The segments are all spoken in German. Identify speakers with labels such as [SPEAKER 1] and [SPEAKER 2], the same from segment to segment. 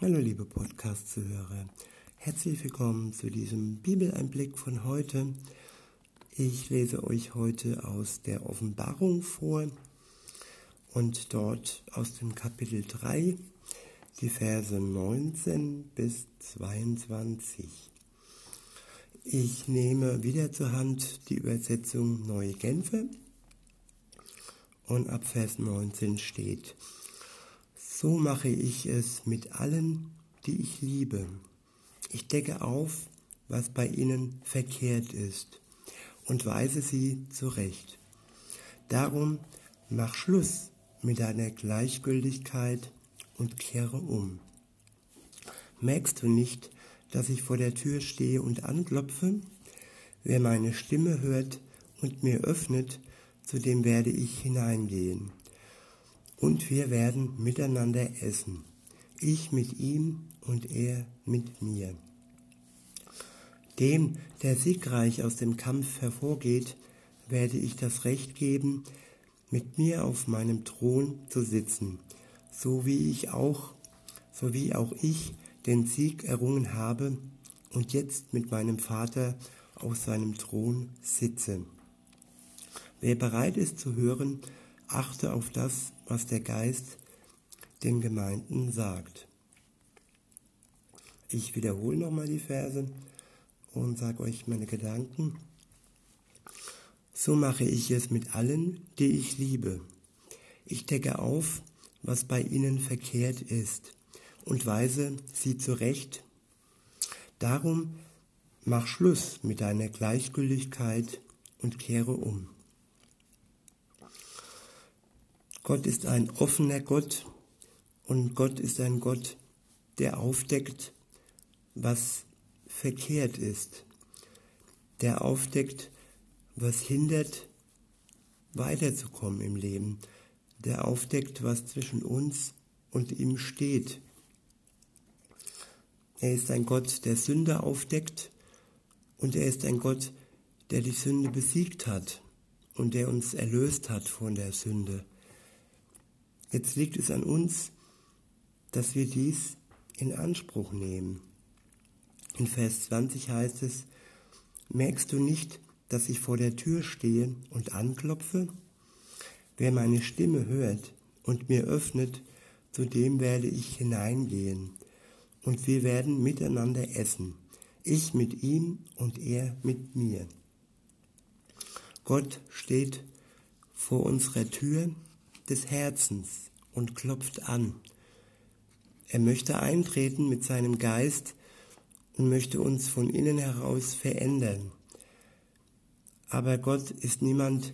[SPEAKER 1] Hallo liebe Podcast-Zuhörer, herzlich willkommen zu diesem Bibeleinblick von heute. Ich lese euch heute aus der Offenbarung vor und dort aus dem Kapitel 3 die Verse 19 bis 22. Ich nehme wieder zur Hand die Übersetzung Neue Genfer und ab Vers 19 steht, so mache ich es mit allen, die ich liebe. Ich decke auf, was bei ihnen verkehrt ist und weise sie zurecht. Darum mach Schluss mit deiner Gleichgültigkeit und kehre um. Merkst du nicht, dass ich vor der Tür stehe und anklopfe? Wer meine Stimme hört und mir öffnet, zu dem werde ich hineingehen und wir werden miteinander essen, ich mit ihm und er mit mir. Dem, der siegreich aus dem Kampf hervorgeht, werde ich das Recht geben, mit mir auf meinem Thron zu sitzen, so wie ich auch, so wie auch ich den Sieg errungen habe und jetzt mit meinem Vater auf seinem Thron sitze. Wer bereit ist zu hören, achte auf das, was der Geist den Gemeinden sagt. Ich wiederhole nochmal die Verse und sage euch meine Gedanken. So mache ich es mit allen, die ich liebe. Ich decke auf, was bei ihnen verkehrt ist und weise sie zurecht. Darum mach Schluss mit deiner Gleichgültigkeit und kehre um. Gott ist ein offener Gott und Gott ist ein Gott, der aufdeckt, was verkehrt ist, der aufdeckt, was hindert, weiterzukommen im Leben, der aufdeckt, was zwischen uns und ihm steht. Er ist ein Gott, der Sünde aufdeckt und er ist ein Gott, der die Sünde besiegt hat und der uns erlöst hat von der Sünde. Jetzt liegt es an uns, dass wir dies in Anspruch nehmen. In Vers 20 heißt es, merkst du nicht, dass ich vor der Tür stehe und anklopfe? Wer meine Stimme hört und mir öffnet, zu dem werde ich hineingehen, und wir werden miteinander essen, ich mit ihm und er mit mir. Gott steht vor unserer Tür des Herzens und klopft an. Er möchte eintreten mit seinem Geist und möchte uns von innen heraus verändern. Aber Gott ist niemand,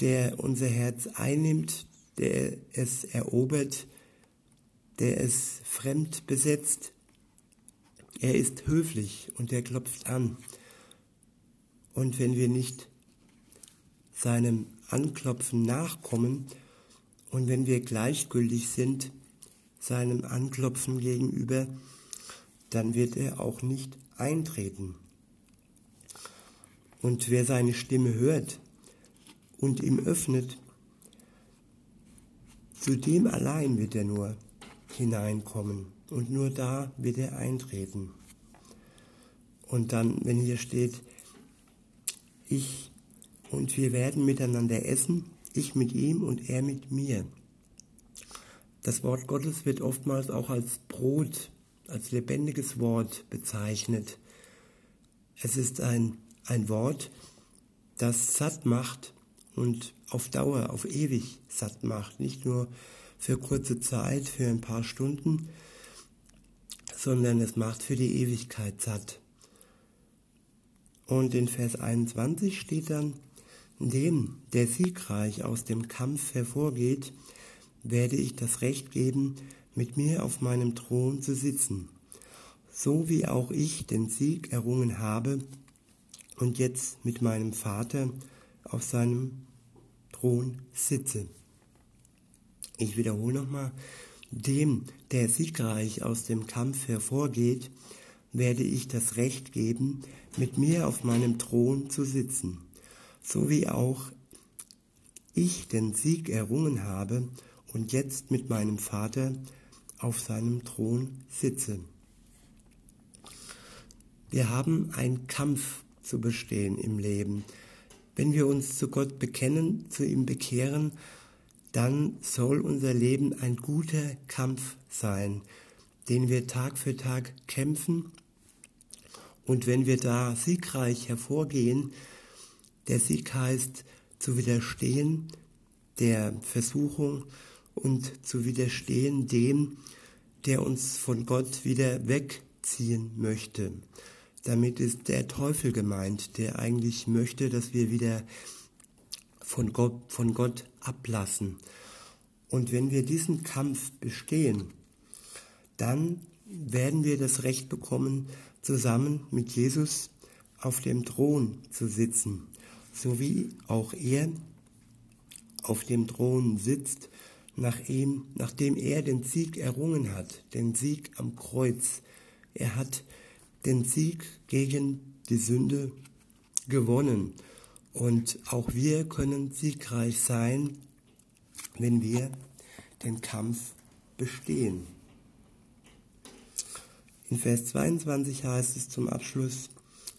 [SPEAKER 1] der unser Herz einnimmt, der es erobert, der es fremd besetzt. Er ist höflich und er klopft an. Und wenn wir nicht seinem Anklopfen nachkommen, und wenn wir gleichgültig sind seinem Anklopfen gegenüber, dann wird er auch nicht eintreten. Und wer seine Stimme hört und ihm öffnet, zu dem allein wird er nur hineinkommen und nur da wird er eintreten. Und dann, wenn hier steht, ich und wir werden miteinander essen, ich mit ihm und er mit mir. Das Wort Gottes wird oftmals auch als Brot, als lebendiges Wort bezeichnet. Es ist ein, ein Wort, das satt macht und auf Dauer, auf ewig satt macht. Nicht nur für kurze Zeit, für ein paar Stunden, sondern es macht für die Ewigkeit satt. Und in Vers 21 steht dann, dem, der siegreich aus dem Kampf hervorgeht, werde ich das Recht geben, mit mir auf meinem Thron zu sitzen, so wie auch ich den Sieg errungen habe und jetzt mit meinem Vater auf seinem Thron sitze. Ich wiederhole nochmal, dem, der siegreich aus dem Kampf hervorgeht, werde ich das Recht geben, mit mir auf meinem Thron zu sitzen so wie auch ich den Sieg errungen habe und jetzt mit meinem Vater auf seinem Thron sitze. Wir haben einen Kampf zu bestehen im Leben. Wenn wir uns zu Gott bekennen, zu ihm bekehren, dann soll unser Leben ein guter Kampf sein, den wir Tag für Tag kämpfen. Und wenn wir da siegreich hervorgehen, der Sieg heißt zu widerstehen der Versuchung und zu widerstehen dem, der uns von Gott wieder wegziehen möchte. Damit ist der Teufel gemeint, der eigentlich möchte, dass wir wieder von Gott, von Gott ablassen. Und wenn wir diesen Kampf bestehen, dann werden wir das Recht bekommen, zusammen mit Jesus auf dem Thron zu sitzen, so wie auch er auf dem Thron sitzt, nach ihm, nachdem er den Sieg errungen hat, den Sieg am Kreuz. Er hat den Sieg gegen die Sünde gewonnen. Und auch wir können siegreich sein, wenn wir den Kampf bestehen. In Vers 22 heißt es zum Abschluss,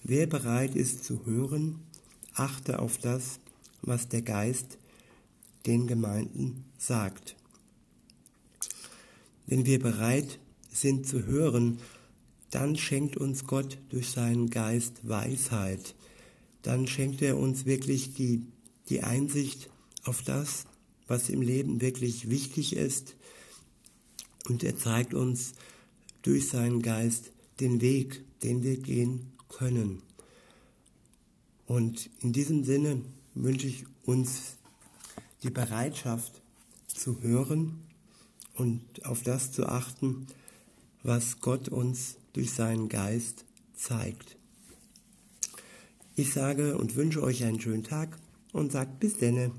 [SPEAKER 1] wer bereit ist zu hören, achte auf das, was der Geist den Gemeinden sagt. Wenn wir bereit sind zu hören, dann schenkt uns Gott durch seinen Geist Weisheit. Dann schenkt er uns wirklich die, die Einsicht auf das, was im Leben wirklich wichtig ist. Und er zeigt uns durch seinen Geist den Weg, den wir gehen können. Und in diesem Sinne wünsche ich uns die Bereitschaft zu hören und auf das zu achten, was Gott uns durch seinen Geist zeigt. Ich sage und wünsche euch einen schönen Tag und sagt bis denne.